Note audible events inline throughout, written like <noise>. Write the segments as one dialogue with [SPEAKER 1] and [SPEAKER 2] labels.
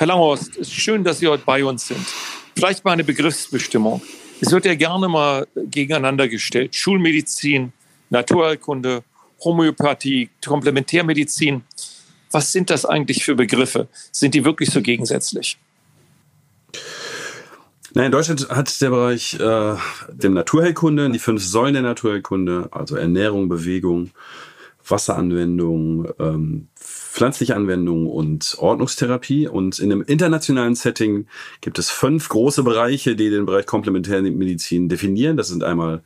[SPEAKER 1] Herr Langhorst, es ist schön, dass Sie heute bei uns sind. Vielleicht mal eine Begriffsbestimmung. Es wird ja gerne mal gegeneinander gestellt. Schulmedizin, Naturheilkunde, Homöopathie, Komplementärmedizin. Was sind das eigentlich für Begriffe? Sind die wirklich so gegensätzlich?
[SPEAKER 2] Nein, in Deutschland hat der Bereich äh, der Naturheilkunde, die fünf Säulen der Naturheilkunde, also Ernährung, Bewegung, Wasseranwendung, ähm, pflanzliche Anwendungen und Ordnungstherapie. Und in einem internationalen Setting gibt es fünf große Bereiche, die den Bereich Komplementärmedizin definieren. Das sind einmal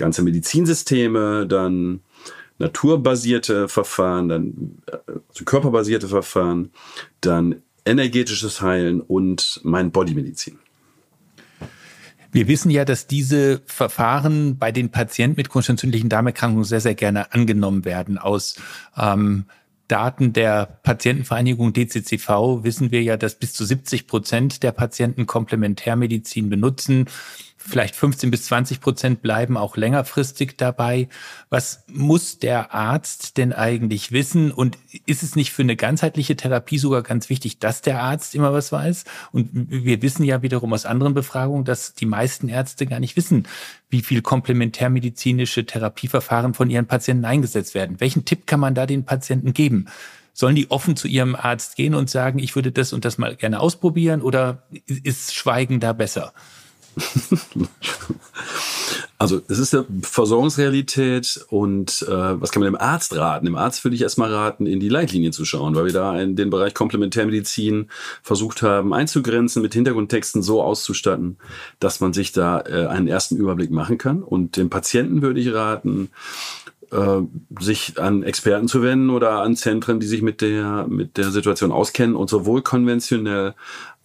[SPEAKER 2] ganze Medizinsysteme, dann naturbasierte Verfahren, dann also körperbasierte Verfahren, dann energetisches Heilen und Mind-Body-Medizin.
[SPEAKER 3] Wir wissen ja, dass diese Verfahren bei den Patienten mit chronisch entzündlichen Darmerkrankungen sehr, sehr gerne angenommen werden aus ähm, Daten der Patientenvereinigung DCCV wissen wir ja, dass bis zu 70 Prozent der Patienten Komplementärmedizin benutzen. Vielleicht 15 bis 20 Prozent bleiben auch längerfristig dabei. Was muss der Arzt denn eigentlich wissen? Und ist es nicht für eine ganzheitliche Therapie sogar ganz wichtig, dass der Arzt immer was weiß? Und wir wissen ja wiederum aus anderen Befragungen, dass die meisten Ärzte gar nicht wissen, wie viel komplementärmedizinische Therapieverfahren von ihren Patienten eingesetzt werden. Welchen Tipp kann man da den Patienten geben? Sollen die offen zu ihrem Arzt gehen und sagen, ich würde das und das mal gerne ausprobieren oder ist Schweigen da besser? <laughs>
[SPEAKER 2] Also es ist eine Versorgungsrealität und äh, was kann man dem Arzt raten? Dem Arzt würde ich erstmal raten, in die Leitlinie zu schauen, weil wir da in den Bereich Komplementärmedizin versucht haben einzugrenzen, mit Hintergrundtexten so auszustatten, dass man sich da äh, einen ersten Überblick machen kann. Und dem Patienten würde ich raten, äh, sich an Experten zu wenden oder an Zentren, die sich mit der, mit der Situation auskennen und sowohl konventionell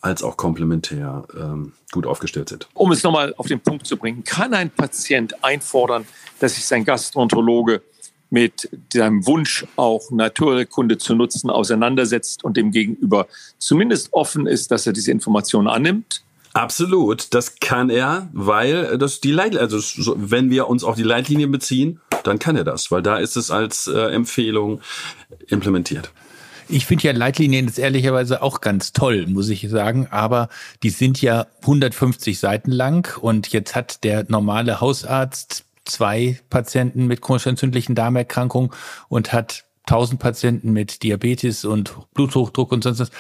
[SPEAKER 2] als auch komplementär ähm, gut aufgestellt sind.
[SPEAKER 1] Um es nochmal auf den Punkt zu bringen, kann ein Patient einfordern, dass sich sein Gastroenterologe mit seinem Wunsch, auch Naturkunde zu nutzen, auseinandersetzt und dem Gegenüber zumindest offen ist, dass er diese Informationen annimmt?
[SPEAKER 2] Absolut, das kann er, weil das die Leit also wenn wir uns auf die Leitlinie beziehen, dann kann er das, weil da ist es als äh, Empfehlung implementiert.
[SPEAKER 3] Ich finde ja Leitlinien jetzt ehrlicherweise auch ganz toll, muss ich sagen, aber die sind ja 150 Seiten lang und jetzt hat der normale Hausarzt zwei Patienten mit chronisch entzündlichen Darmerkrankungen und hat 1000 Patienten mit Diabetes und Bluthochdruck und sonst was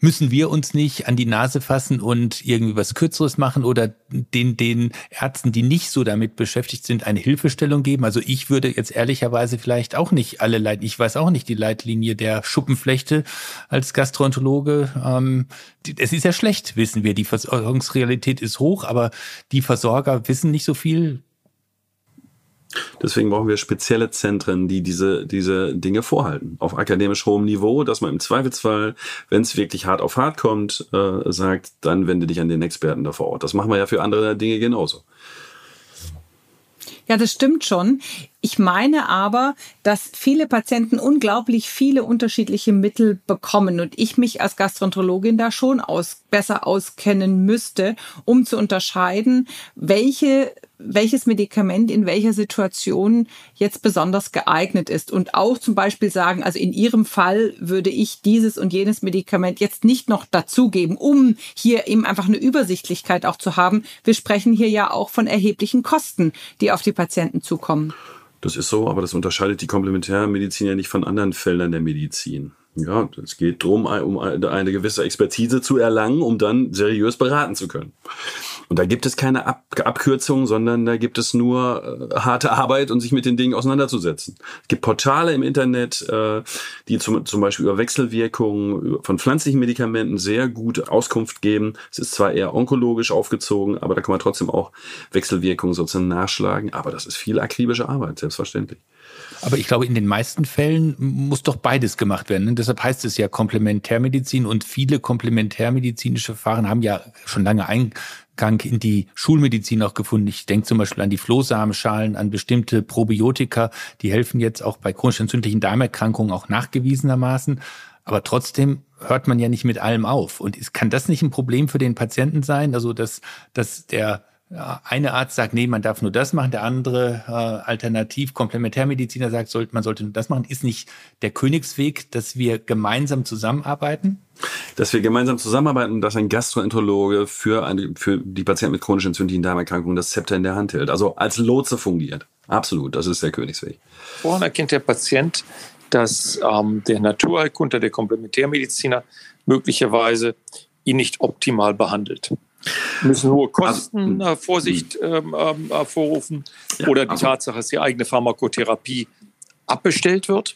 [SPEAKER 3] müssen wir uns nicht an die Nase fassen und irgendwie was Kürzeres machen oder den, den Ärzten, die nicht so damit beschäftigt sind, eine Hilfestellung geben? Also ich würde jetzt ehrlicherweise vielleicht auch nicht alle Leit, ich weiß auch nicht die Leitlinie der Schuppenflechte als Gastroenterologe. Ähm, es ist ja schlecht, wissen wir. Die Versorgungsrealität ist hoch, aber die Versorger wissen nicht so viel.
[SPEAKER 2] Deswegen brauchen wir spezielle Zentren, die diese, diese Dinge vorhalten. Auf akademisch hohem Niveau, dass man im Zweifelsfall, wenn es wirklich hart auf hart kommt, äh, sagt, dann wende dich an den Experten da vor Ort. Das machen wir ja für andere Dinge genauso.
[SPEAKER 4] Ja, das stimmt schon. Ich meine aber, dass viele Patienten unglaublich viele unterschiedliche Mittel bekommen und ich mich als Gastroenterologin da schon aus, besser auskennen müsste, um zu unterscheiden, welche welches Medikament in welcher Situation jetzt besonders geeignet ist. Und auch zum Beispiel sagen, also in Ihrem Fall würde ich dieses und jenes Medikament jetzt nicht noch dazugeben, um hier eben einfach eine Übersichtlichkeit auch zu haben. Wir sprechen hier ja auch von erheblichen Kosten, die auf die Patienten zukommen.
[SPEAKER 2] Das ist so, aber das unterscheidet die Komplementärmedizin ja nicht von anderen Feldern der Medizin. Ja, es geht darum, um eine gewisse Expertise zu erlangen, um dann seriös beraten zu können. Und da gibt es keine Ab Abkürzung, sondern da gibt es nur äh, harte Arbeit und sich mit den Dingen auseinanderzusetzen. Es gibt Portale im Internet, äh, die zum, zum Beispiel über Wechselwirkungen von pflanzlichen Medikamenten sehr gut Auskunft geben. Es ist zwar eher onkologisch aufgezogen, aber da kann man trotzdem auch Wechselwirkungen sozusagen nachschlagen. Aber das ist viel akribische Arbeit, selbstverständlich.
[SPEAKER 3] Aber ich glaube, in den meisten Fällen muss doch beides gemacht werden. Ne? Deshalb heißt es ja Komplementärmedizin und viele komplementärmedizinische Verfahren haben ja schon lange Eingang in die Schulmedizin auch gefunden. Ich denke zum Beispiel an die Flohsamenschalen, an bestimmte Probiotika, die helfen jetzt auch bei chronisch entzündlichen Darmerkrankungen auch nachgewiesenermaßen. Aber trotzdem hört man ja nicht mit allem auf. Und kann das nicht ein Problem für den Patienten sein? Also, dass, dass der eine Arzt sagt, nee, man darf nur das machen, der andere äh, alternativ Komplementärmediziner sagt, sollte, man sollte nur das machen. Ist nicht der Königsweg, dass wir gemeinsam zusammenarbeiten?
[SPEAKER 2] Dass wir gemeinsam zusammenarbeiten, dass ein Gastroenterologe für, eine, für die Patienten mit chronischen entzündlichen Darmerkrankungen das Zepter in der Hand hält. Also als Lotse fungiert. Absolut, das ist der Königsweg.
[SPEAKER 1] Woran erkennt der Patient, dass ähm, der Naturheilkunde, der Komplementärmediziner möglicherweise ihn nicht optimal behandelt? Müssen hohe Kosten also, Vorsicht ähm, ähm, hervorrufen ja, oder die also, Tatsache, dass die eigene Pharmakotherapie abbestellt wird?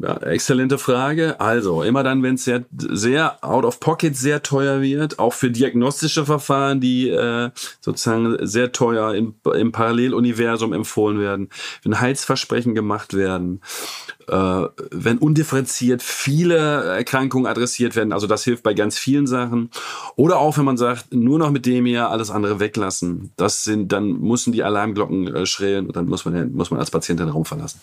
[SPEAKER 2] Ja, exzellente Frage. Also, immer dann, wenn es sehr, sehr out of pocket sehr teuer wird, auch für diagnostische Verfahren, die äh, sozusagen sehr teuer im, im Paralleluniversum empfohlen werden, wenn Heilsversprechen gemacht werden, äh, wenn undifferenziert viele Erkrankungen adressiert werden, also das hilft bei ganz vielen Sachen. Oder auch, wenn man sagt, nur noch mit dem hier alles andere weglassen. Das sind, dann müssen die Alarmglocken äh, schrillen und dann muss man, muss man als Patient den Raum verlassen.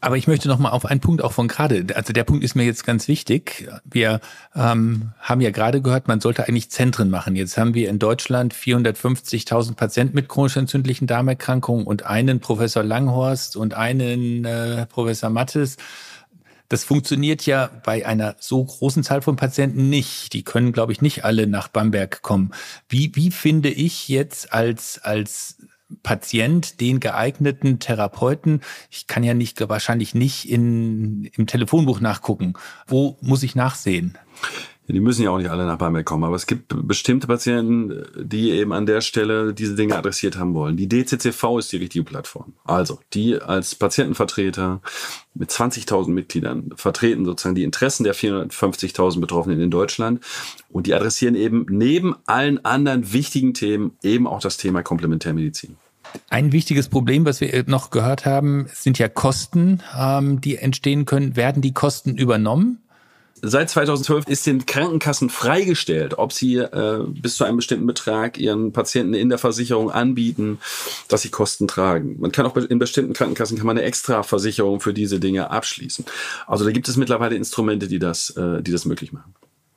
[SPEAKER 3] Aber ich möchte noch mal auf einen Punkt auch von gerade. Also der Punkt ist mir jetzt ganz wichtig. Wir ähm, haben ja gerade gehört, man sollte eigentlich Zentren machen. Jetzt haben wir in Deutschland 450.000 Patienten mit chronisch entzündlichen Darmerkrankungen und einen Professor Langhorst und einen äh, Professor Mattes. Das funktioniert ja bei einer so großen Zahl von Patienten nicht. Die können, glaube ich, nicht alle nach Bamberg kommen. Wie, wie finde ich jetzt als, als Patient den geeigneten Therapeuten. Ich kann ja nicht wahrscheinlich nicht in, im Telefonbuch nachgucken. Wo muss ich nachsehen?
[SPEAKER 2] Die müssen ja auch nicht alle nach Bamberg kommen, aber es gibt bestimmte Patienten, die eben an der Stelle diese Dinge adressiert haben wollen. Die DCCV ist die richtige Plattform. Also, die als Patientenvertreter mit 20.000 Mitgliedern vertreten sozusagen die Interessen der 450.000 Betroffenen in Deutschland und die adressieren eben neben allen anderen wichtigen Themen eben auch das Thema Komplementärmedizin.
[SPEAKER 3] Ein wichtiges Problem, was wir noch gehört haben, sind ja Kosten, ähm, die entstehen können. Werden die Kosten übernommen?
[SPEAKER 2] Seit 2012 ist den Krankenkassen freigestellt, ob sie äh, bis zu einem bestimmten Betrag ihren Patienten in der Versicherung anbieten, dass sie Kosten tragen. Man kann auch in bestimmten Krankenkassen kann man eine extra Versicherung für diese Dinge abschließen. Also da gibt es mittlerweile Instrumente, die das, äh, die das möglich machen.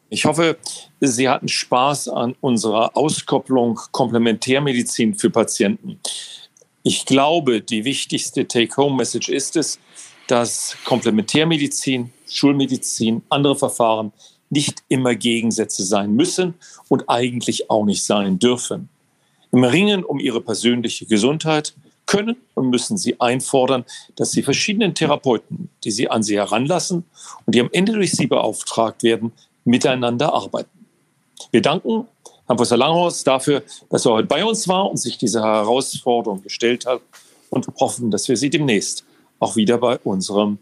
[SPEAKER 1] Ich hoffe, Sie hatten Spaß an unserer Auskopplung Komplementärmedizin für Patienten. Ich glaube, die wichtigste Take-Home-Message ist es, dass Komplementärmedizin, Schulmedizin, andere Verfahren nicht immer Gegensätze sein müssen und eigentlich auch nicht sein dürfen. Im Ringen um ihre persönliche Gesundheit können und müssen sie einfordern, dass die verschiedenen Therapeuten, die sie an sie heranlassen und die am Ende durch sie beauftragt werden, miteinander arbeiten. Wir danken Herrn Professor Langhorst dafür, dass er heute bei uns war und sich dieser Herausforderung gestellt hat und hoffen, dass wir Sie demnächst auch wieder bei unserem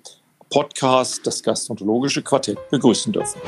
[SPEAKER 1] Podcast, das Gastrontologische Quartett, begrüßen dürfen.